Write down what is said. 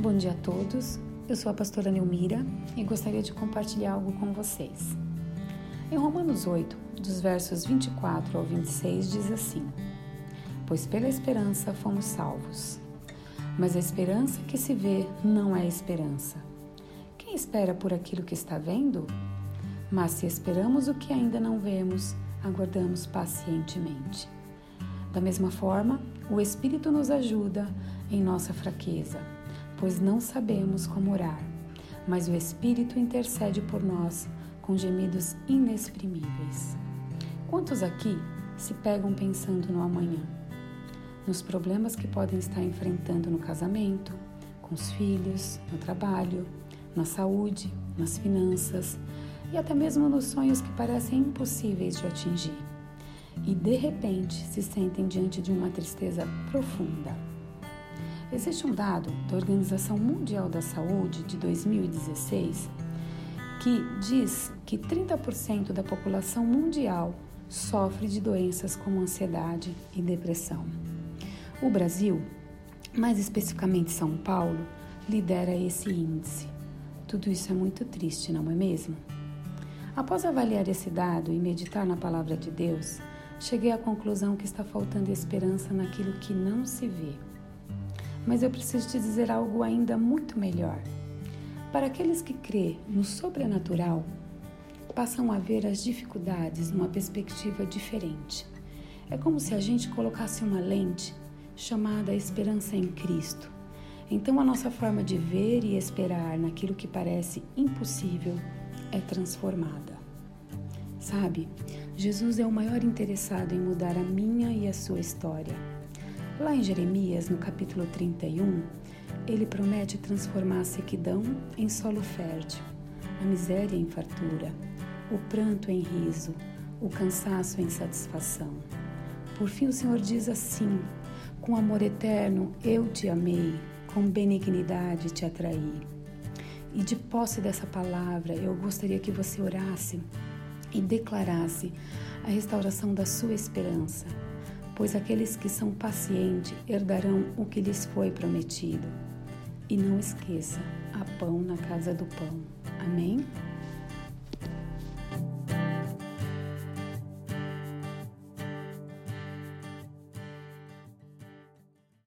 Bom dia a todos. Eu sou a pastora Neumira e gostaria de compartilhar algo com vocês. Em Romanos 8, dos versos 24 ao 26, diz assim: Pois pela esperança fomos salvos. Mas a esperança que se vê não é esperança. Quem espera por aquilo que está vendo? Mas se esperamos o que ainda não vemos, aguardamos pacientemente. Da mesma forma, o Espírito nos ajuda em nossa fraqueza pois não sabemos como orar, mas o Espírito intercede por nós com gemidos inexprimíveis. Quantos aqui se pegam pensando no amanhã? Nos problemas que podem estar enfrentando no casamento, com os filhos, no trabalho, na saúde, nas finanças e até mesmo nos sonhos que parecem impossíveis de atingir. E de repente se sentem diante de uma tristeza profunda Existe um dado da Organização Mundial da Saúde de 2016 que diz que 30% da população mundial sofre de doenças como ansiedade e depressão. O Brasil, mais especificamente São Paulo, lidera esse índice. Tudo isso é muito triste, não é mesmo? Após avaliar esse dado e meditar na palavra de Deus, cheguei à conclusão que está faltando esperança naquilo que não se vê. Mas eu preciso te dizer algo ainda muito melhor. Para aqueles que crê no sobrenatural, passam a ver as dificuldades numa perspectiva diferente. É como se a gente colocasse uma lente chamada esperança em Cristo. Então a nossa forma de ver e esperar naquilo que parece impossível é transformada. Sabe, Jesus é o maior interessado em mudar a minha e a sua história. Lá em Jeremias, no capítulo 31, ele promete transformar a sequidão em solo fértil, a miséria em fartura, o pranto em riso, o cansaço em satisfação. Por fim, o Senhor diz assim: Com amor eterno eu te amei, com benignidade te atraí. E de posse dessa palavra, eu gostaria que você orasse e declarasse a restauração da sua esperança pois aqueles que são pacientes herdarão o que lhes foi prometido. E não esqueça, há pão na casa do pão. Amém?